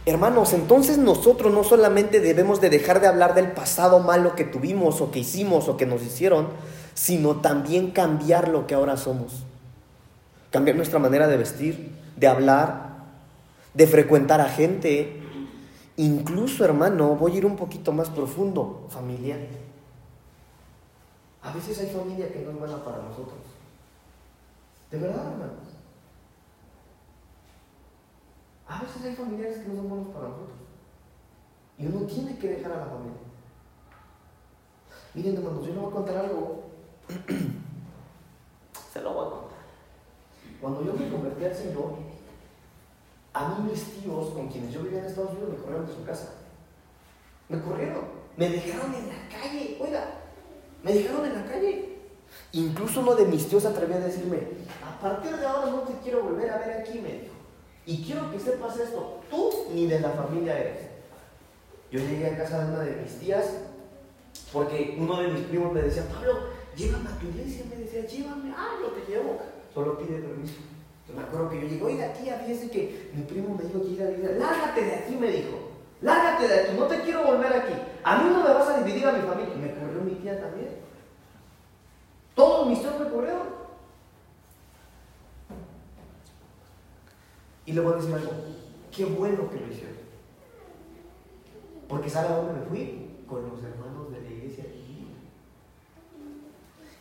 Hermanos, entonces nosotros no solamente debemos de dejar de hablar del pasado malo que tuvimos o que hicimos o que nos hicieron, sino también cambiar lo que ahora somos. Cambiar nuestra manera de vestir, de hablar, de frecuentar a gente. Incluso, hermano, voy a ir un poquito más profundo, familia. A veces hay familia que no es buena para nosotros. De verdad, hermanos. A veces hay familiares que no son buenos para nosotros. Y uno tiene que dejar a la familia. Miren, hermanos, yo les voy a contar algo. Se lo voy a contar. Cuando yo me convertí al Señor, a mí mis tíos con quienes yo vivía en Estados Unidos me corrieron de su casa. Me corrieron. Me dejaron en la calle. Oiga, me dejaron en la calle. Incluso uno de mis tíos atrevió a decirme, a partir de ahora no te quiero volver a ver aquí, me. Y quiero que sepas esto, tú ni de la familia eres. Yo llegué a casa de una de mis tías, porque uno de mis primos me decía, Pablo, llévame a tu iglesia, me decía, llévame, ah, yo te llevo, solo pide permiso. Entonces me acuerdo que yo llegué, oiga tía, fíjese que mi primo me dijo que iba a la lárgate de aquí, me dijo, lárgate de aquí, no te quiero volver aquí. A mí no me vas a dividir a mi familia. Me corrió mi tía también. Y le voy a decir algo, qué bueno que lo hicieron. Porque ¿sabe a dónde me fui? Con los hermanos de la iglesia.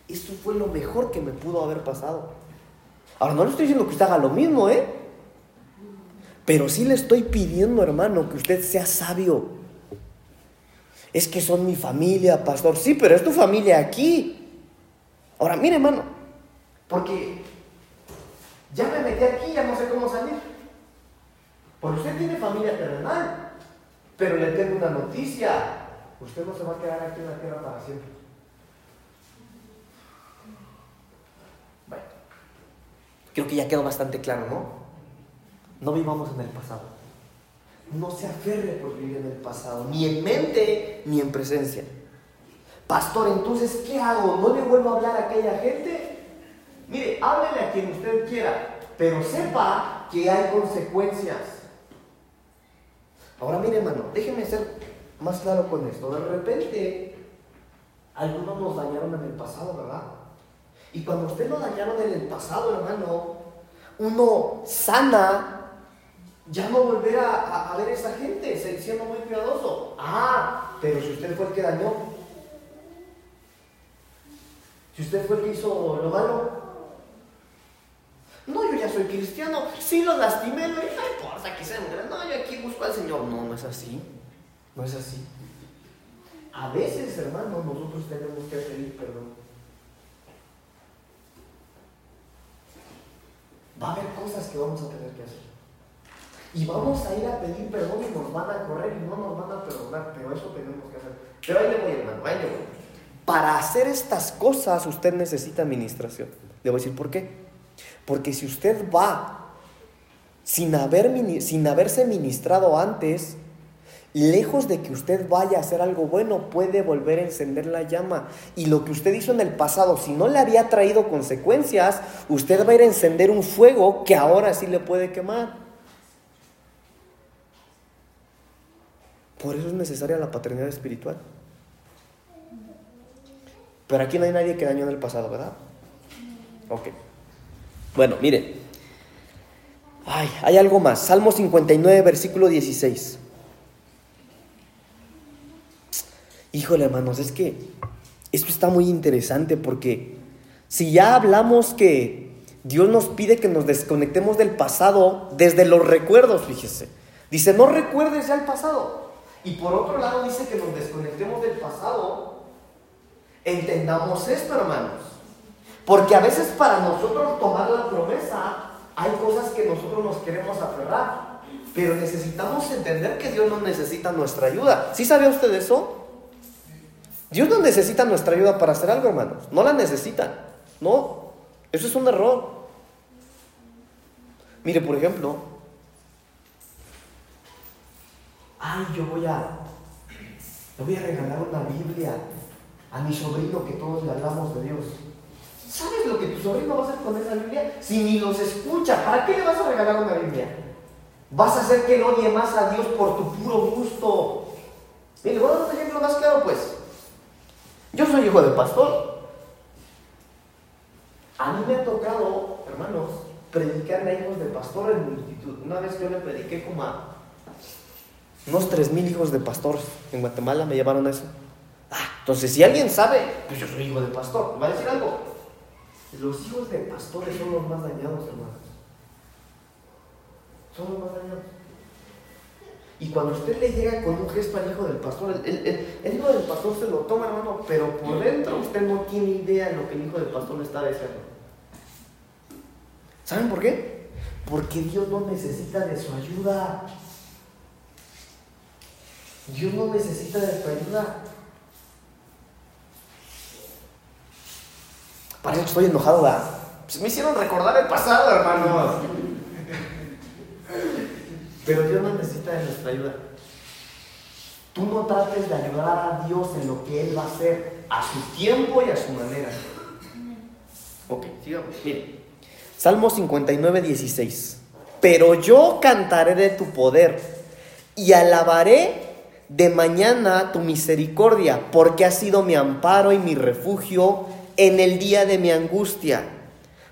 Esto fue lo mejor que me pudo haber pasado. Ahora, no le estoy diciendo que usted haga lo mismo, ¿eh? Pero sí le estoy pidiendo, hermano, que usted sea sabio es que son mi familia, pastor. Sí, pero es tu familia aquí. Ahora, mire, hermano, porque ya me metí aquí, ya no sé cómo salir. Porque usted tiene familia terrenal, pero le tengo una noticia. Usted no se va a quedar aquí en la tierra para siempre. Bueno, creo que ya quedó bastante claro, ¿no? No vivamos en el pasado no se aferre por vivir en el pasado, ni en mente ni en presencia. Pastor, entonces, ¿qué hago? ¿No le vuelvo a hablar a aquella gente? Mire, háblele a quien usted quiera, pero sepa que hay consecuencias. Ahora mire, hermano, déjeme ser más claro con esto. De repente, algunos nos dañaron en el pasado, ¿verdad? Y cuando usted lo dañaron en el pasado, hermano, uno sana ya no volver a, a, ver a esa gente, siendo muy cuidadoso. Ah, pero si usted fue el que dañó, si usted fue el que hizo lo malo, no, yo ya soy cristiano, sí lo lastimé, no importa que sea no, yo aquí busco al Señor. No, no es así, no es así. A veces, hermano, nosotros tenemos que pedir perdón. Va a haber cosas que vamos a tener que hacer. Y vamos a ir a pedir perdón y nos van a correr y no nos van a perdonar, pero eso tenemos que hacer. Pero ahí le voy, hermano, ahí le voy. Para hacer estas cosas usted necesita administración. Le voy a decir por qué. Porque si usted va sin, haber, sin haberse ministrado antes, lejos de que usted vaya a hacer algo bueno, puede volver a encender la llama. Y lo que usted hizo en el pasado, si no le había traído consecuencias, usted va a ir a encender un fuego que ahora sí le puede quemar. Por eso es necesaria la paternidad espiritual. Pero aquí no hay nadie que dañó en el pasado, ¿verdad? Ok. Bueno, miren. Ay, hay algo más. Salmo 59, versículo 16. Híjole, hermanos, es que esto está muy interesante porque si ya hablamos que Dios nos pide que nos desconectemos del pasado desde los recuerdos, fíjese. Dice, no recuerdes ya el pasado. Y por otro lado dice que nos desconectemos del pasado. Entendamos esto, hermanos. Porque a veces para nosotros tomar la promesa hay cosas que nosotros nos queremos aferrar. Pero necesitamos entender que Dios no necesita nuestra ayuda. ¿Sí sabe usted eso? Dios no necesita nuestra ayuda para hacer algo, hermanos. No la necesita. No. Eso es un error. Mire, por ejemplo, ay, yo voy a, le voy a regalar una Biblia a mi sobrino que todos le hablamos de Dios. ¿Sabes lo que tu sobrino va a hacer con esa Biblia? Si ni los escucha, ¿para qué le vas a regalar una Biblia? Vas a hacer que él odie más a Dios por tu puro gusto. Mire, voy a dar un ejemplo más claro, pues. Yo soy hijo de pastor. A mí me ha tocado, hermanos, predicarle a hijos de pastor en multitud. Una vez yo le prediqué como a unos tres mil hijos de pastores en Guatemala me llevaron eso. Ah, entonces si alguien sabe, pues yo soy hijo de pastor. ¿Va a decir algo? Los hijos de pastores son los más dañados, hermanos. Son los más dañados. Y cuando usted le llega con un gesto al hijo del pastor, el, hijo del pastor se lo toma, hermano, pero por dentro usted no tiene idea de lo que el hijo del pastor le está diciendo. ¿Saben por qué? Porque Dios no necesita de su ayuda. Dios no necesita de tu ayuda. Parece que estoy enojado, ¿verdad? Pues me hicieron recordar el pasado, hermanos. Pero Dios no necesita de nuestra ayuda. Tú no trates de ayudar a Dios en lo que Él va a hacer a su tiempo y a su manera. Ok, sigamos. Miren. Salmo 59, 16. Pero yo cantaré de tu poder y alabaré de mañana tu misericordia, porque has sido mi amparo y mi refugio en el día de mi angustia.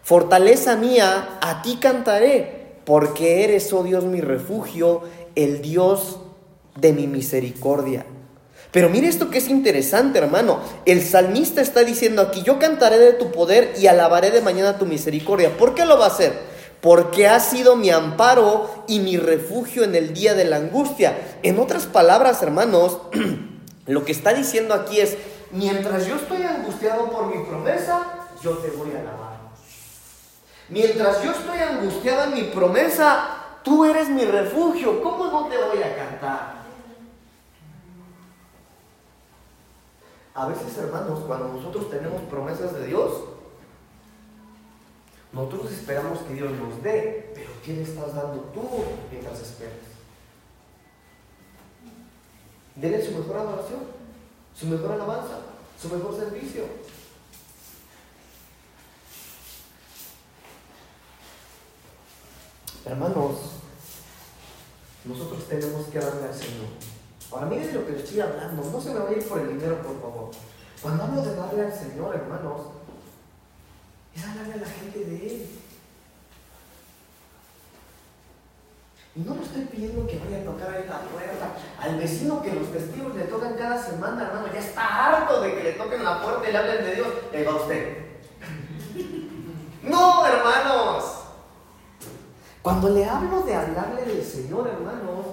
Fortaleza mía, a ti cantaré, porque eres, oh Dios, mi refugio, el Dios de mi misericordia. Pero mire esto que es interesante, hermano. El salmista está diciendo aquí, yo cantaré de tu poder y alabaré de mañana tu misericordia. ¿Por qué lo va a hacer? porque ha sido mi amparo y mi refugio en el día de la angustia. En otras palabras, hermanos, lo que está diciendo aquí es, mientras yo estoy angustiado por mi promesa, yo te voy a alabar. Mientras yo estoy angustiado en mi promesa, tú eres mi refugio, ¿cómo no te voy a cantar? A veces, hermanos, cuando nosotros tenemos promesas de Dios, nosotros esperamos que Dios nos dé, pero ¿qué le estás dando tú mientras esperas? Dele su mejor adoración, su mejor alabanza, su mejor servicio. Hermanos, nosotros tenemos que darle al Señor. Ahora miren lo que les estoy hablando, no se me vaya por el dinero, por favor. Cuando hablo de darle al Señor, hermanos, es hablarle a la gente de Él. Y no le estoy pidiendo que vaya a tocar ahí la puerta. Al vecino que los testigos le tocan cada semana, hermano, ya está harto de que le toquen la puerta y le hablen de Dios. Le va usted. no, hermanos. Cuando le hablo de hablarle del Señor, hermanos,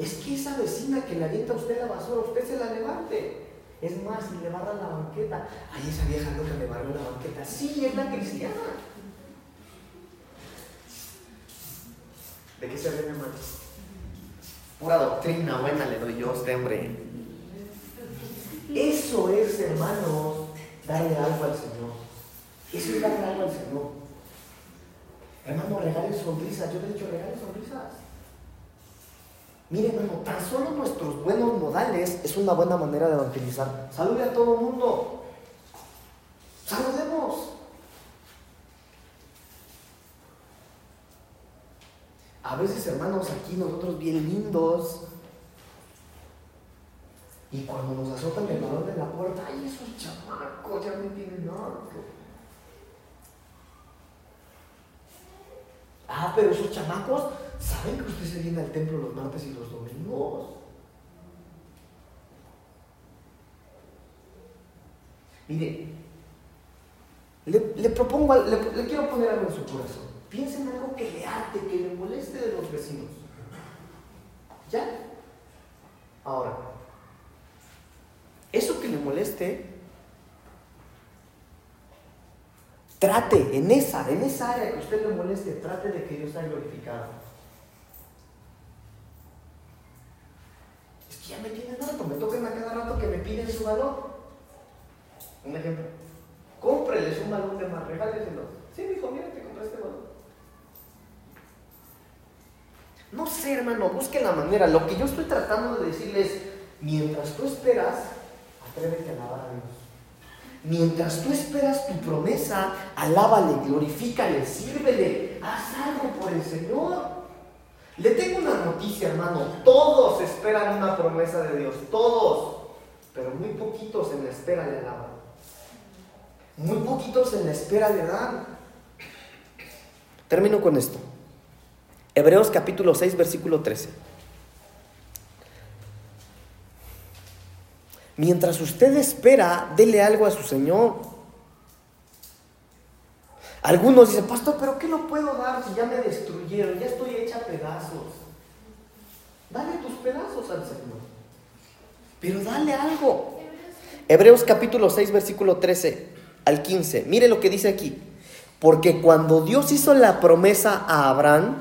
es que esa vecina que le avienta a usted la basura, usted se la levante. Es más, si le barra la banqueta, ay, esa vieja loca me barrió la banqueta. Sí, es la cristiana. ¿De qué se ven, hermano? Pura doctrina buena le doy yo a usted, hombre. Eso es, hermanos, darle algo al Señor. Eso es darle algo al Señor. Hermano, regale sonrisas. Yo le he dicho, regale sonrisas. Mire, hermano, tan solo nuestros buenos modales es una buena manera de evangelizar. Salude a todo el mundo. Saludemos. A veces, hermanos, aquí nosotros bien lindos. Y cuando nos azotan el valor de la puerta, ay, esos chamacos ya me tienen harto. Ah, pero esos chamacos saben que usted se viene al templo los martes y los domingos. Mire, le, propongo, le, le quiero poner algo en su corazón. Piensa en algo que le arte, que le moleste de los vecinos. ¿Ya? Ahora, eso que le moleste, trate en esa, en esa área que usted le moleste, trate de que Dios sea glorificado. Es que ya me tienen harto, me tocan a cada rato que me piden su valor. Un ejemplo. Cómpreles un balón de más, regáleselo. Sí, hijo, mira, te compré este balón. No sé, hermano, busque la manera. Lo que yo estoy tratando de decirles, mientras tú esperas, atrévete a alabar a Dios. Mientras tú esperas tu promesa, alábale, glorifícale, sírvele, haz algo por el Señor. Le tengo una noticia, hermano. Todos esperan una promesa de Dios, todos. Pero muy poquitos en la espera le alaban. Muy poquitos en la espera le dan. Termino con esto. Hebreos capítulo 6, versículo 13. Mientras usted espera, dele algo a su Señor. Algunos dicen, pastor, pero ¿qué no puedo dar si ya me destruyeron? Ya estoy hecha a pedazos. Dale tus pedazos al Señor. Pero dale algo. Hebreos capítulo 6, versículo 13 al 15. Mire lo que dice aquí. Porque cuando Dios hizo la promesa a Abraham,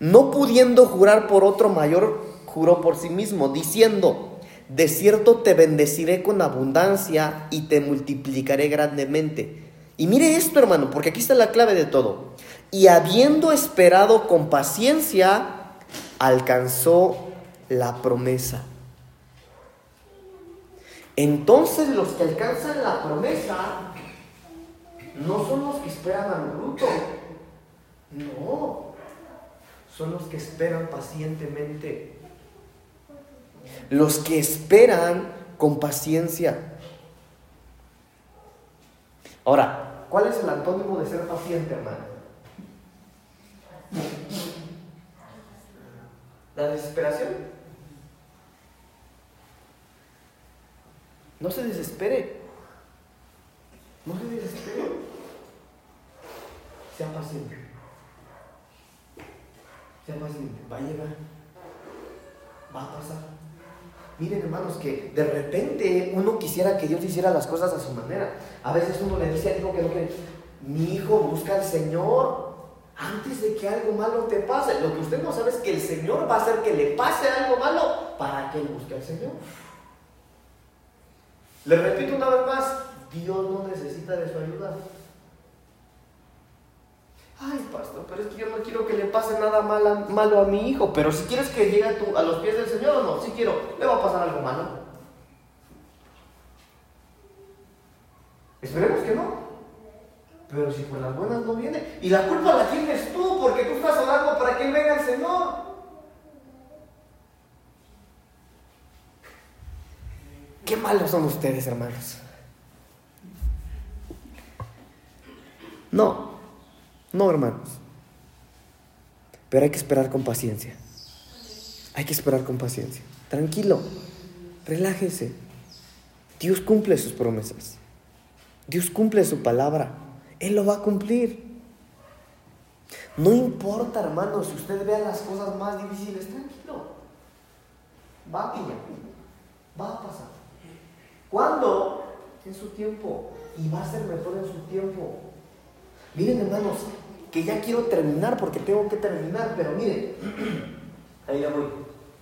no pudiendo jurar por otro mayor, juró por sí mismo, diciendo, de cierto te bendeciré con abundancia y te multiplicaré grandemente. Y mire esto, hermano, porque aquí está la clave de todo. Y habiendo esperado con paciencia, alcanzó la promesa. Entonces los que alcanzan la promesa no son los que esperan al bruto. No, son los que esperan pacientemente. Los que esperan con paciencia. Ahora, ¿cuál es el antónimo de ser paciente, hermano? La desesperación. No se desespere. No se desespere. Sea paciente va a llegar, va a pasar. Miren hermanos que de repente uno quisiera que Dios hiciera las cosas a su manera. A veces uno le dice a hijo que no quiere, mi hijo busca al Señor antes de que algo malo te pase. Lo que usted no sabe es que el Señor va a hacer que le pase algo malo para que él busque al Señor. Le repito una vez más, Dios no necesita de su ayuda. Ay, pastor, pero es que yo no quiero que le pase nada malo a mi hijo. Pero si quieres que llegue a, a los pies del Señor o no, si quiero, le va a pasar algo malo. Esperemos que no. Pero si por las buenas no viene. Y la culpa la tienes tú, porque tú estás orando para que Él venga el Señor. Qué malos son ustedes, hermanos. No, no, hermanos. Pero hay que esperar con paciencia. Hay que esperar con paciencia. Tranquilo, relájese. Dios cumple sus promesas. Dios cumple su palabra. Él lo va a cumplir. No importa, hermano, si usted vea las cosas más difíciles, tranquilo. Va a pillar. Va a pasar. ¿Cuándo? En su tiempo. Y va a ser mejor en su tiempo. Miren, hermanos, que ya quiero terminar porque tengo que terminar, pero miren, ahí ya voy.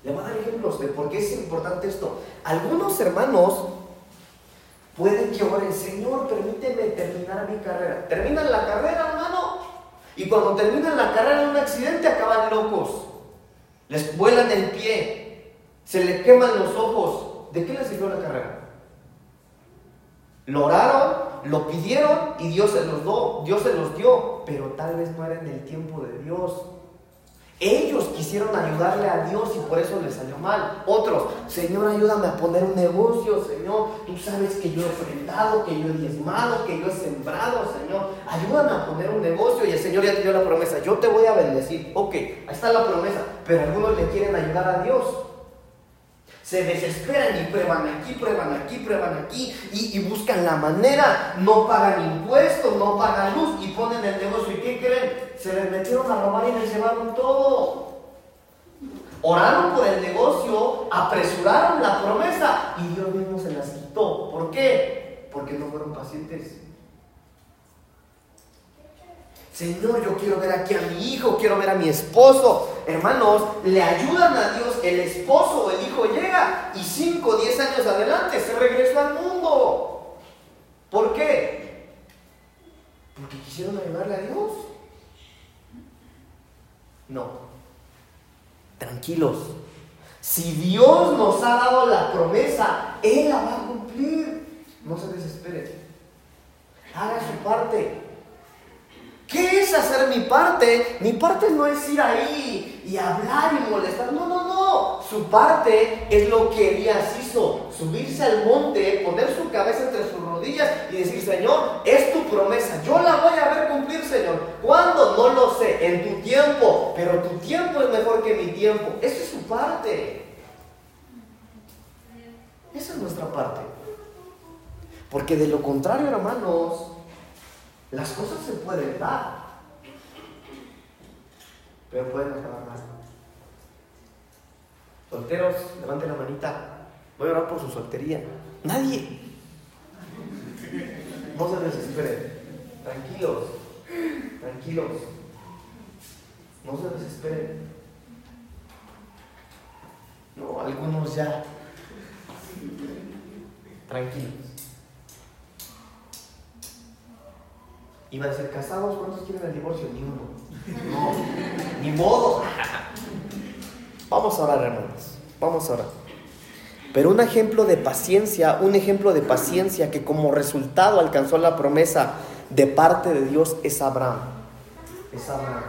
Le voy a dar ejemplos de por qué es importante esto. Algunos hermanos pueden que oren, Señor, permíteme terminar mi carrera. Terminan la carrera, hermano, y cuando terminan la carrera en un accidente acaban locos. Les vuelan el pie, se les queman los ojos. ¿De qué les sirvió la carrera? Lo oraron, lo pidieron y Dios se los dio, Dios se los dio, pero tal vez no era en el tiempo de Dios. Ellos quisieron ayudarle a Dios y por eso les salió mal. Otros, Señor, ayúdame a poner un negocio, Señor. Tú sabes que yo he ofrendado, que yo he diezmado, que yo he sembrado, Señor. Ayúdame a poner un negocio y el Señor ya te dio la promesa. Yo te voy a bendecir. Ok, ahí está la promesa. Pero algunos le quieren ayudar a Dios se desesperan y prueban aquí, prueban aquí, prueban aquí y, buscan la manera, no pagan impuestos, no pagan luz y ponen el negocio. ¿Y qué creen? Se les metieron a robar y les llevaron todo. Oraron por el negocio, apresuraron la promesa y Dios mismo se las quitó. ¿Por qué? Porque no fueron pacientes. Señor, yo quiero ver aquí a mi hijo, quiero ver a mi esposo. Hermanos, le ayudan a Dios, el esposo o el hijo llega y 5 o 10 años adelante se regresó al mundo. ¿Por qué? Porque quisieron ayudarle a Dios. No. Tranquilos. Si Dios nos ha dado la promesa, Él la va a cumplir. No se desespere. Haga su parte. ¿Qué es hacer mi parte? Mi parte no es ir ahí y hablar y molestar. No, no, no. Su parte es lo que Elías hizo. Subirse al monte, poner su cabeza entre sus rodillas y decir, Señor, es tu promesa. Yo la voy a ver cumplir, Señor. ¿Cuándo? No lo sé. En tu tiempo. Pero tu tiempo es mejor que mi tiempo. Esa es su parte. Esa es nuestra parte. Porque de lo contrario, hermanos, las cosas se pueden dar, pero pueden acabar mal. Solteros, levanten la manita. Voy a orar por su soltería. Nadie. No se desesperen. Tranquilos. Tranquilos. No se desesperen. No, algunos ya. Tranquilos. Iba a ser casados, ¿cuántos quieren el divorcio? Ni uno. No, ni modo. Vamos a orar, hermanos. Vamos a orar. Pero un ejemplo de paciencia, un ejemplo de paciencia que como resultado alcanzó la promesa de parte de Dios es Abraham. Es Abraham.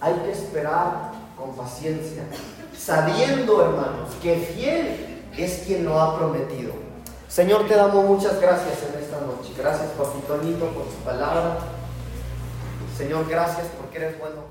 Hay que esperar con paciencia, sabiendo, hermanos, que fiel es quien lo ha prometido. Señor, te damos muchas gracias en esta noche. Gracias por tu tonito, por tu palabra. Señor, gracias porque eres bueno.